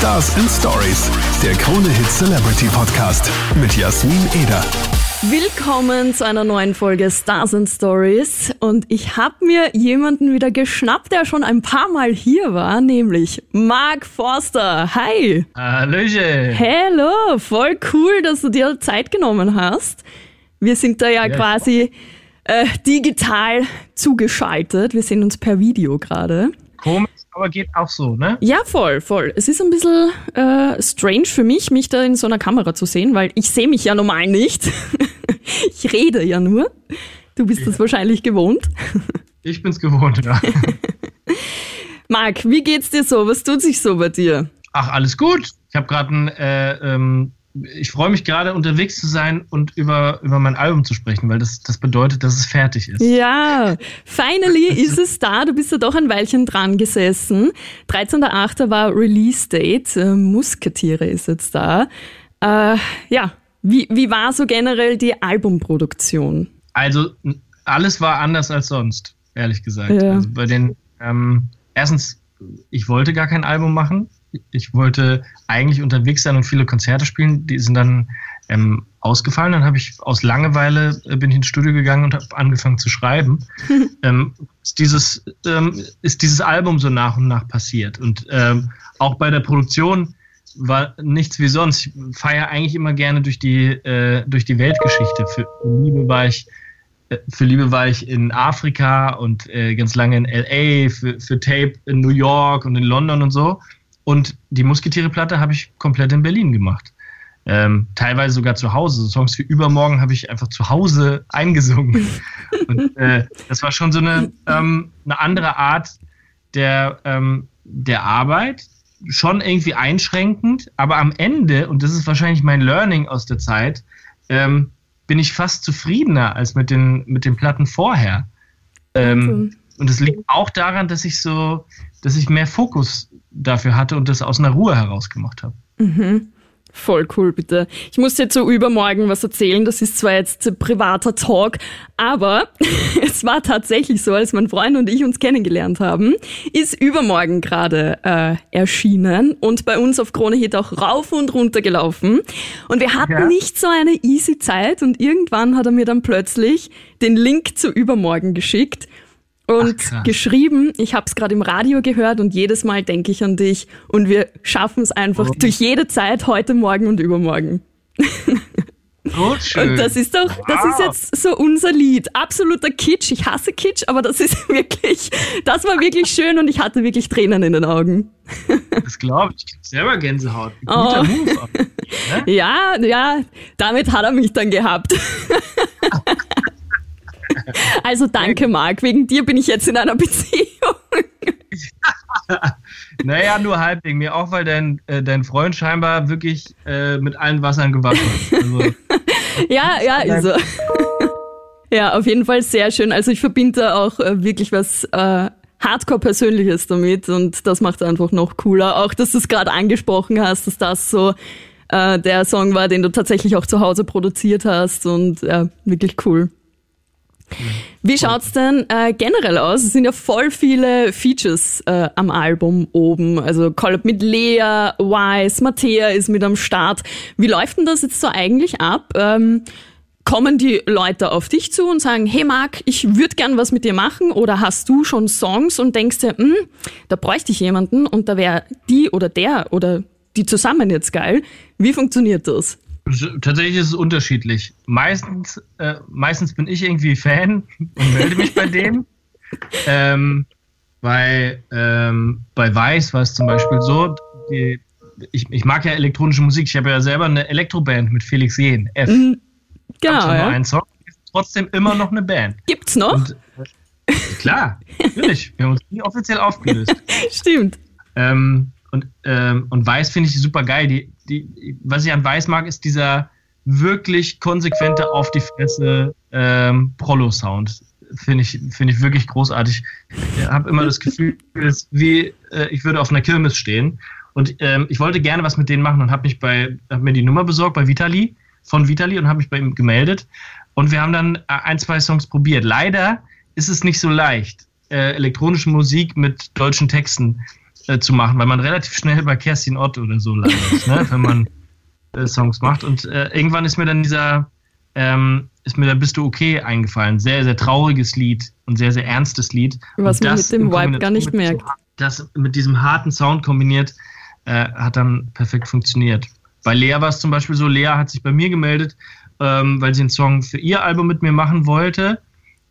Stars and Stories, der Krone Hit Celebrity Podcast mit Jasmin Eder. Willkommen zu einer neuen Folge Stars and Stories und ich habe mir jemanden wieder geschnappt, der schon ein paar Mal hier war, nämlich Mark Forster. Hi. Hallöchen. Hallo, voll cool, dass du dir Zeit genommen hast. Wir sind da ja, ja quasi äh, digital zugeschaltet. Wir sehen uns per Video gerade. Komisch, aber geht auch so, ne? Ja, voll, voll. Es ist ein bisschen äh, strange für mich, mich da in so einer Kamera zu sehen, weil ich sehe mich ja normal nicht. ich rede ja nur. Du bist ja. das wahrscheinlich gewohnt. ich bin's gewohnt, ja. Marc, wie geht's dir so? Was tut sich so bei dir? Ach, alles gut. Ich habe gerade ein äh, ähm, ich freue mich gerade unterwegs zu sein und über, über mein Album zu sprechen, weil das, das bedeutet, dass es fertig ist. Ja, finally ist es da. Du bist ja doch ein Weilchen dran gesessen. 13.8. war Release Date. Äh, Musketiere ist jetzt da. Äh, ja, wie, wie war so generell die Albumproduktion? Also, alles war anders als sonst, ehrlich gesagt. Ja. Also bei den, ähm, erstens, ich wollte gar kein Album machen ich wollte eigentlich unterwegs sein und viele Konzerte spielen. Die sind dann ähm, ausgefallen. Dann habe ich aus Langeweile äh, bin ich ins Studio gegangen und habe angefangen zu schreiben. ähm, ist, dieses, ähm, ist dieses Album so nach und nach passiert. Und ähm, auch bei der Produktion war nichts wie sonst. Ich feiere eigentlich immer gerne durch die, äh, durch die Weltgeschichte. Für Liebe war ich äh, für Liebe war ich in Afrika und äh, ganz lange in LA, für, für Tape in New York und in London und so. Und die Musketiere-Platte habe ich komplett in Berlin gemacht. Ähm, teilweise sogar zu Hause. Songs wie Übermorgen habe ich einfach zu Hause eingesungen. Und äh, das war schon so eine, ähm, eine andere Art der, ähm, der Arbeit. Schon irgendwie einschränkend, aber am Ende, und das ist wahrscheinlich mein Learning aus der Zeit, ähm, bin ich fast zufriedener als mit den, mit den Platten vorher. Ähm, und es liegt auch daran, dass ich so, dass ich mehr Fokus dafür hatte und das aus einer Ruhe heraus gemacht habe. Mhm. Voll cool, bitte. Ich muss dir zu übermorgen was erzählen. Das ist zwar jetzt privater Talk, aber es war tatsächlich so, als mein Freund und ich uns kennengelernt haben, ist übermorgen gerade äh, erschienen und bei uns auf Krone Hit auch rauf und runter gelaufen. Und wir hatten ja. nicht so eine easy Zeit und irgendwann hat er mir dann plötzlich den Link zu übermorgen geschickt und Ach, geschrieben. Ich habe es gerade im Radio gehört und jedes Mal denke ich an dich und wir schaffen es einfach oh. durch jede Zeit, heute, morgen und übermorgen. Oh, schön. Und das ist doch, wow. das ist jetzt so unser Lied. Absoluter Kitsch. Ich hasse Kitsch, aber das ist wirklich, das war wirklich schön und ich hatte wirklich Tränen in den Augen. Das glaube ich. Ich habe selber Gänsehaut. Guter oh. Move. Ne? Ja, ja, damit hat er mich dann gehabt. Also danke, Marc. Wegen dir bin ich jetzt in einer Beziehung. naja, nur halb wegen mir auch, weil dein, äh, dein Freund scheinbar wirklich äh, mit allen Wassern gewaschen ist. Also, ja, ja, ist so. ja, auf jeden Fall sehr schön. Also ich verbinde auch äh, wirklich was äh, Hardcore-Persönliches damit und das macht es einfach noch cooler. Auch, dass du es gerade angesprochen hast, dass das so äh, der Song war, den du tatsächlich auch zu Hause produziert hast und ja, wirklich cool. Wie schaut's denn äh, generell aus? Es sind ja voll viele Features äh, am Album oben. Also Collab mit Lea, Wise, Mattea ist mit am Start. Wie läuft denn das jetzt so eigentlich ab? Ähm, kommen die Leute auf dich zu und sagen, hey Marc, ich würde gern was mit dir machen? Oder hast du schon Songs und denkst dir, hm, da bräuchte ich jemanden und da wäre die oder der oder die zusammen jetzt geil. Wie funktioniert das? Tatsächlich ist es unterschiedlich. Meistens, äh, meistens bin ich irgendwie Fan und melde mich bei dem. Ähm, bei, ähm, bei Weiß war es zum Beispiel so, die, ich, ich mag ja elektronische Musik. Ich habe ja selber eine Elektroband mit Felix Jehn, F. Mhm, genau. Ja. Nur einen Song, ist trotzdem immer noch eine Band. Gibt's noch? Und, äh, klar, natürlich. Wir haben uns nie offiziell aufgelöst. Stimmt. Ähm, und, ähm, und Weiß finde ich super geil. Die, die, was ich an Weiß mag, ist dieser wirklich konsequente auf die Fresse ähm, Prolo-Sound. Finde ich, finde ich wirklich großartig. Ich habe immer das Gefühl, wie äh, ich würde auf einer Kirmes stehen. Und ähm, ich wollte gerne was mit denen machen und habe mich bei, habe mir die Nummer besorgt bei Vitali, von Vitali und habe mich bei ihm gemeldet. Und wir haben dann äh, ein, zwei Songs probiert. Leider ist es nicht so leicht, äh, elektronische Musik mit deutschen Texten äh, zu machen, weil man relativ schnell bei Kerstin Ott oder so landet, ne? wenn man äh, Songs macht. Und äh, irgendwann ist mir dann dieser, ähm, ist mir da Bist du okay eingefallen. Sehr, sehr trauriges Lied und sehr, sehr ernstes Lied. Was man mit dem Vibe gar nicht merkt. das mit diesem harten Sound kombiniert, äh, hat dann perfekt funktioniert. Bei Lea war es zum Beispiel so, Lea hat sich bei mir gemeldet, ähm, weil sie einen Song für ihr Album mit mir machen wollte.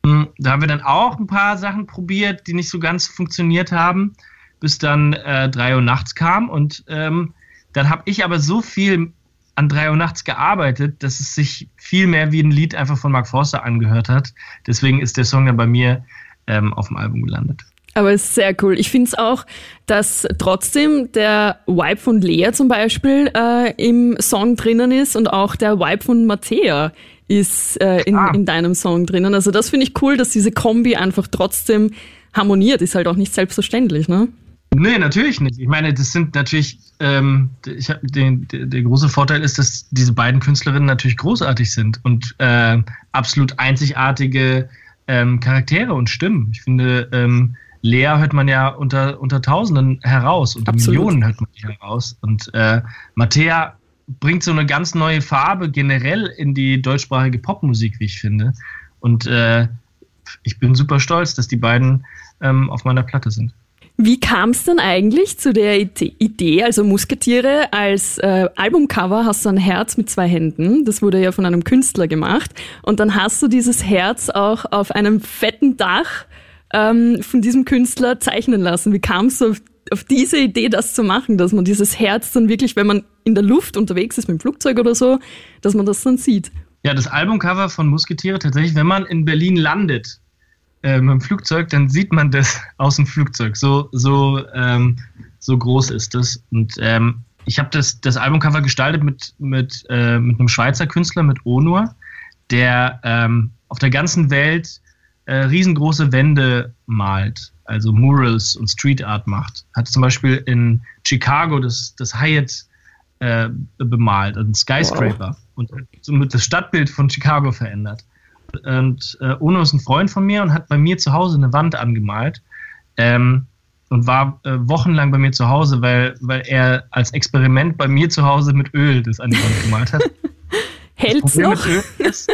Hm, da haben wir dann auch ein paar Sachen probiert, die nicht so ganz funktioniert haben, bis dann äh, 3 Uhr nachts kam. Und ähm, dann habe ich aber so viel an 3 Uhr nachts gearbeitet, dass es sich viel mehr wie ein Lied einfach von Mark Forster angehört hat. Deswegen ist der Song dann bei mir ähm, auf dem Album gelandet. Aber es ist sehr cool. Ich finde es auch, dass trotzdem der Vibe von Lea zum Beispiel äh, im Song drinnen ist und auch der Vibe von Mattea ist äh, in, ah. in deinem Song drinnen. Also das finde ich cool, dass diese Kombi einfach trotzdem harmoniert. Ist halt auch nicht selbstverständlich, ne? Nee, natürlich nicht. Ich meine, das sind natürlich, ähm, ich hab den, der, der große Vorteil ist, dass diese beiden Künstlerinnen natürlich großartig sind und äh, absolut einzigartige ähm, Charaktere und Stimmen. Ich finde, ähm, Lea hört man ja unter, unter Tausenden heraus, unter Absolut. Millionen hört man die heraus. Und äh, Mattea bringt so eine ganz neue Farbe generell in die deutschsprachige Popmusik, wie ich finde. Und äh, ich bin super stolz, dass die beiden ähm, auf meiner Platte sind. Wie kam es denn eigentlich zu der Idee, also Musketiere als äh, Albumcover hast du ein Herz mit zwei Händen, das wurde ja von einem Künstler gemacht und dann hast du dieses Herz auch auf einem fetten Dach ähm, von diesem Künstler zeichnen lassen. Wie kam es auf, auf diese Idee, das zu machen, dass man dieses Herz dann wirklich, wenn man in der Luft unterwegs ist mit dem Flugzeug oder so, dass man das dann sieht? Ja, das Albumcover von Musketiere tatsächlich, wenn man in Berlin landet äh, mit dem Flugzeug, dann sieht man das aus dem Flugzeug. So, so, ähm, so groß ist das. Und ähm, ich habe das, das Albumcover gestaltet mit, mit, äh, mit einem Schweizer Künstler, mit Onur, der ähm, auf der ganzen Welt äh, riesengroße Wände malt, also Murals und Street Art macht. Hat zum Beispiel in Chicago das, das Hyatt äh, bemalt, also ein Skyscraper, wow. und somit das Stadtbild von Chicago verändert. Und äh, Ono ist ein Freund von mir und hat bei mir zu Hause eine Wand angemalt. Ähm, und war äh, wochenlang bei mir zu Hause, weil, weil er als Experiment bei mir zu Hause mit Öl das an die Wand gemalt hat. Hält's noch? Ist,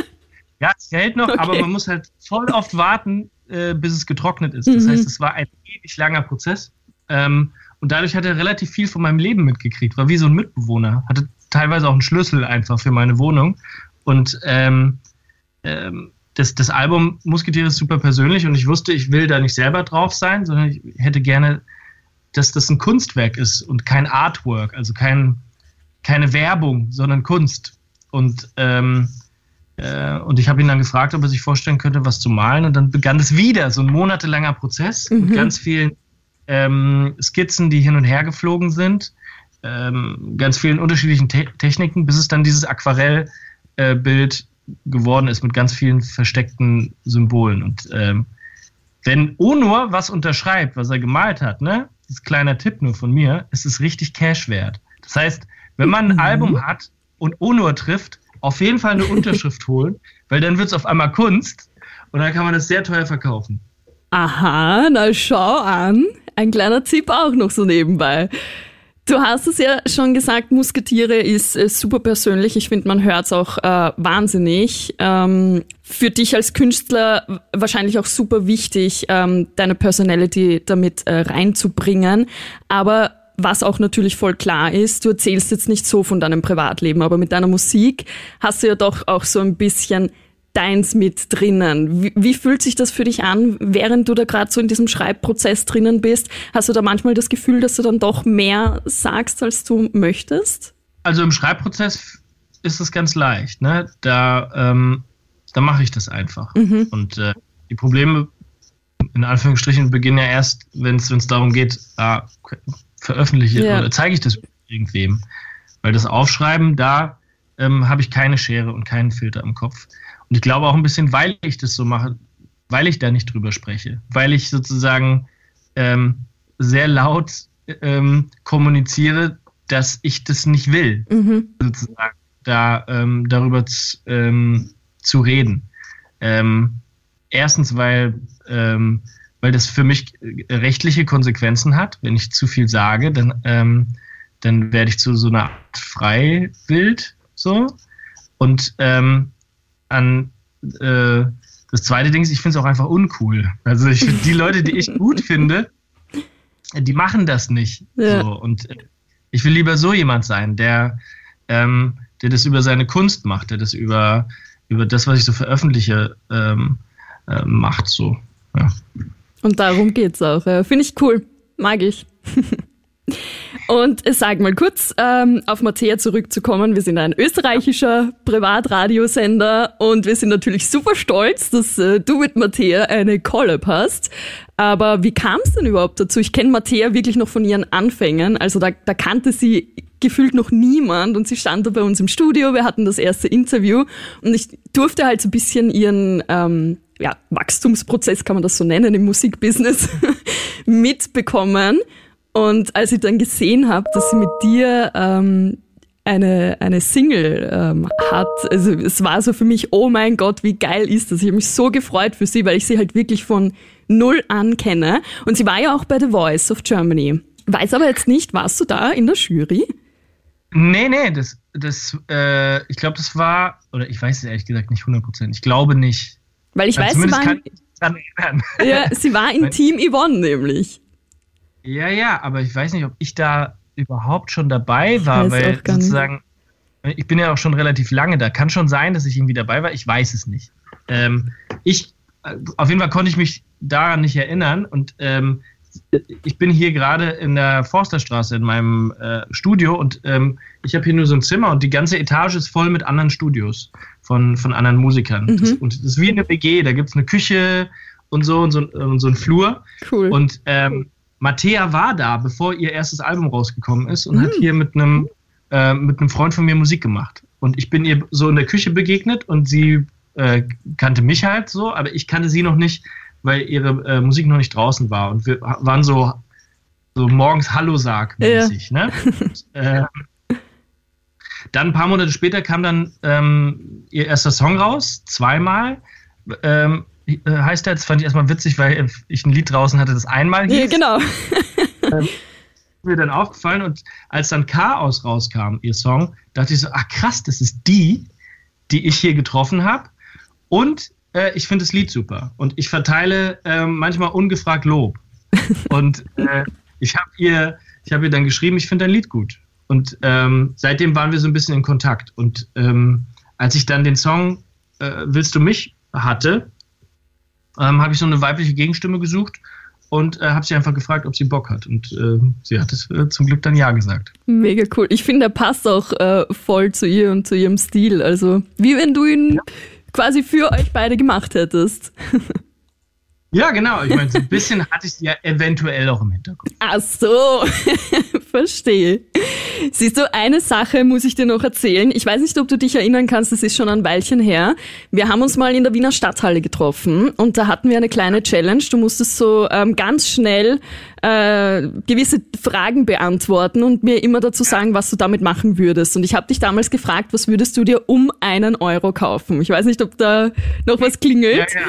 ja, es hält noch, okay. aber man muss halt voll oft warten, äh, bis es getrocknet ist. Das mhm. heißt, es war ein ewig langer Prozess. Ähm, und dadurch hat er relativ viel von meinem Leben mitgekriegt. War wie so ein Mitbewohner. Hatte teilweise auch einen Schlüssel einfach für meine Wohnung. Und ähm, ähm, das, das Album Musketiere ist super persönlich und ich wusste, ich will da nicht selber drauf sein, sondern ich hätte gerne, dass das ein Kunstwerk ist und kein Artwork, also kein, keine Werbung, sondern Kunst. Und ähm, äh, und ich habe ihn dann gefragt, ob er sich vorstellen könnte, was zu malen. Und dann begann es wieder, so ein monatelanger Prozess mhm. mit ganz vielen ähm, Skizzen, die hin und her geflogen sind, ähm, ganz vielen unterschiedlichen Te Techniken, bis es dann dieses Aquarellbild äh, geworden ist mit ganz vielen versteckten Symbolen. Und ähm, wenn Onur was unterschreibt, was er gemalt hat, ne, das ist ein kleiner Tipp nur von mir, ist es richtig Cash wert. Das heißt, wenn man ein mhm. Album hat und Onur trifft, auf jeden Fall eine Unterschrift holen, weil dann wird es auf einmal Kunst und dann kann man es sehr teuer verkaufen. Aha, na schau an. Ein kleiner Tipp auch noch so nebenbei. Du hast es ja schon gesagt, Musketiere ist äh, super persönlich. Ich finde, man hört es auch äh, wahnsinnig. Ähm, für dich als Künstler wahrscheinlich auch super wichtig, ähm, deine Personality damit äh, reinzubringen. Aber was auch natürlich voll klar ist, du erzählst jetzt nicht so von deinem Privatleben, aber mit deiner Musik hast du ja doch auch so ein bisschen deins mit drinnen. Wie, wie fühlt sich das für dich an, während du da gerade so in diesem Schreibprozess drinnen bist? Hast du da manchmal das Gefühl, dass du dann doch mehr sagst, als du möchtest? Also im Schreibprozess ist es ganz leicht. Ne? Da, ähm, da mache ich das einfach. Mhm. Und äh, die Probleme in Anführungsstrichen beginnen ja erst, wenn es darum geht, ah, veröffentliche ja. oder zeige ich das irgendwem. Weil das Aufschreiben, da ähm, habe ich keine Schere und keinen Filter im Kopf. Und ich glaube auch ein bisschen, weil ich das so mache, weil ich da nicht drüber spreche, weil ich sozusagen ähm, sehr laut ähm, kommuniziere, dass ich das nicht will, mhm. sozusagen, da ähm, darüber zu, ähm, zu reden. Ähm, erstens, weil, weil das für mich rechtliche Konsequenzen hat. Wenn ich zu viel sage, dann, ähm, dann werde ich zu so einer Art Freiwild, so. Und ähm, an äh, das zweite Ding ist, ich finde es auch einfach uncool. Also ich die Leute, die ich gut finde, die machen das nicht. Ja. So. Und äh, ich will lieber so jemand sein, der, ähm, der das über seine Kunst macht, der das über, über das, was ich so veröffentliche, ähm, äh, macht. So. Ja. Und darum geht es auch. Ja. Finde ich cool. Mag ich. Und sag mal kurz, ähm, auf Mattea zurückzukommen. Wir sind ein österreichischer Privatradiosender und wir sind natürlich super stolz, dass äh, du mit Mattea eine Collab hast. Aber wie kam es denn überhaupt dazu? Ich kenne Mattea wirklich noch von ihren Anfängen. Also da, da kannte sie gefühlt noch niemand und sie stand da bei uns im Studio. Wir hatten das erste Interview und ich durfte halt so ein bisschen ihren ähm, ja, Wachstumsprozess, kann man das so nennen, im Musikbusiness mitbekommen. Und als ich dann gesehen habe, dass sie mit dir ähm, eine, eine Single ähm, hat, also es war so für mich, oh mein Gott, wie geil ist das? Ich habe mich so gefreut für sie, weil ich sie halt wirklich von null an kenne. Und sie war ja auch bei The Voice of Germany. Weiß aber jetzt nicht, warst du da in der Jury? Nee, nee, das, das, äh, ich glaube, das war, oder ich weiß es ehrlich gesagt nicht 100%. Ich glaube nicht. Weil ich also weiß, sie war, in, ja, sie war in Team Yvonne nämlich. Ja, ja, aber ich weiß nicht, ob ich da überhaupt schon dabei war, weil sozusagen, ich bin ja auch schon relativ lange da. Kann schon sein, dass ich irgendwie dabei war. Ich weiß es nicht. Ähm, ich, äh, auf jeden Fall konnte ich mich daran nicht erinnern und ähm, ich bin hier gerade in der Forsterstraße in meinem äh, Studio und ähm, ich habe hier nur so ein Zimmer und die ganze Etage ist voll mit anderen Studios von, von anderen Musikern. Mhm. Das, und das ist wie eine WG, da gibt es eine Küche und so und so, und so ein Flur. Cool. Und ähm, Mattea war da, bevor ihr erstes Album rausgekommen ist und mhm. hat hier mit einem äh, mit einem Freund von mir Musik gemacht. Und ich bin ihr so in der Küche begegnet und sie äh, kannte mich halt so, aber ich kannte sie noch nicht, weil ihre äh, Musik noch nicht draußen war. Und wir waren so, so morgens Hallo-Sag-mäßig. Ja. Ne? Ähm, dann ein paar Monate später kam dann ähm, ihr erster Song raus, zweimal. Ähm, äh, heißt der, das fand ich erstmal witzig, weil ich ein Lied draußen hatte, das einmal hieß. Ja, genau. ähm, mir dann aufgefallen und als dann Chaos rauskam, ihr Song, dachte ich so, ach krass, das ist die, die ich hier getroffen habe und äh, ich finde das Lied super. Und ich verteile äh, manchmal ungefragt Lob. Und äh, ich habe ihr, ich habe ihr dann geschrieben, ich finde dein Lied gut. Und ähm, seitdem waren wir so ein bisschen in Kontakt. Und ähm, als ich dann den Song äh, Willst du mich hatte, ähm, habe ich so eine weibliche Gegenstimme gesucht und äh, habe sie einfach gefragt, ob sie Bock hat. Und äh, sie hat es äh, zum Glück dann ja gesagt. Mega cool. Ich finde, er passt auch äh, voll zu ihr und zu ihrem Stil. Also wie wenn du ihn ja. quasi für euch beide gemacht hättest. Ja, genau. Ich meine, so ein bisschen hatte ich sie ja eventuell auch im Hintergrund. Ach so, verstehe. Siehst du, eine Sache muss ich dir noch erzählen. Ich weiß nicht, ob du dich erinnern kannst, das ist schon ein Weilchen her. Wir haben uns mal in der Wiener Stadthalle getroffen und da hatten wir eine kleine Challenge. Du musstest so ähm, ganz schnell äh, gewisse Fragen beantworten und mir immer dazu sagen, was du damit machen würdest. Und ich habe dich damals gefragt, was würdest du dir um einen Euro kaufen? Ich weiß nicht, ob da noch was klingelt. Ja, ja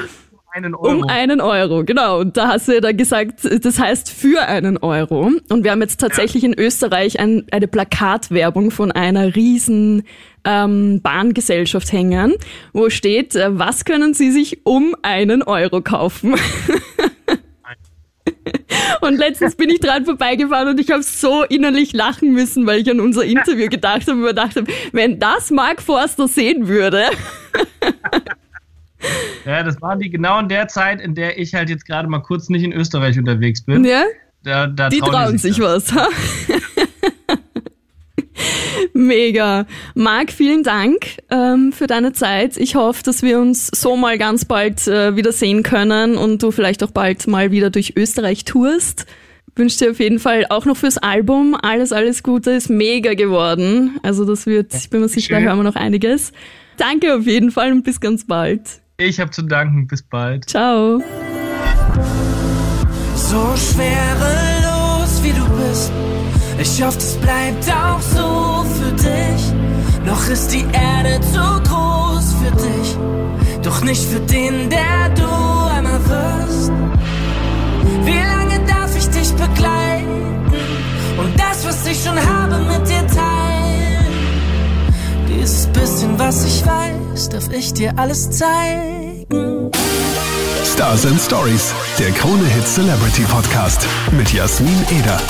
einen Euro. Um einen Euro, genau. Und da hast du ja dann gesagt, das heißt für einen Euro. Und wir haben jetzt tatsächlich ja. in Österreich ein, eine Plakatwerbung von einer riesen ähm, Bahngesellschaft hängen, wo steht, äh, was können Sie sich um einen Euro kaufen? Und letztens bin ich dran vorbeigefahren und ich habe so innerlich lachen müssen, weil ich an unser Interview gedacht habe und mir dachte, wenn das Mark Forster sehen würde. Ja, das war die genau in der Zeit, in der ich halt jetzt gerade mal kurz nicht in Österreich unterwegs bin. Ja? Da, da die trauen, trauen sich, sich was. Ha? Mega. Marc, vielen Dank ähm, für deine Zeit. Ich hoffe, dass wir uns so mal ganz bald äh, wieder sehen können und du vielleicht auch bald mal wieder durch Österreich tourst. Wünsche dir auf jeden Fall auch noch fürs Album alles, alles Gute. Ist mega geworden. Also das wird, ich bin mir sicher, da hören wir noch einiges. Danke auf jeden Fall und bis ganz bald. Ich habe zu danken. Bis bald. Ciao. So schwerelos wie du bist. Ich hoffe, es bleibt auch so für dich. Noch ist die Erde zu groß für dich. Doch nicht für den, der du einmal wirst. Wie lange darf ich dich begleiten und das, was ich schon habe, mit dir teilen? Dieses bisschen, was ich weiß, darf ich dir alles zeigen. Stars and Stories, der Krone Hit Celebrity Podcast mit Jasmin Eder.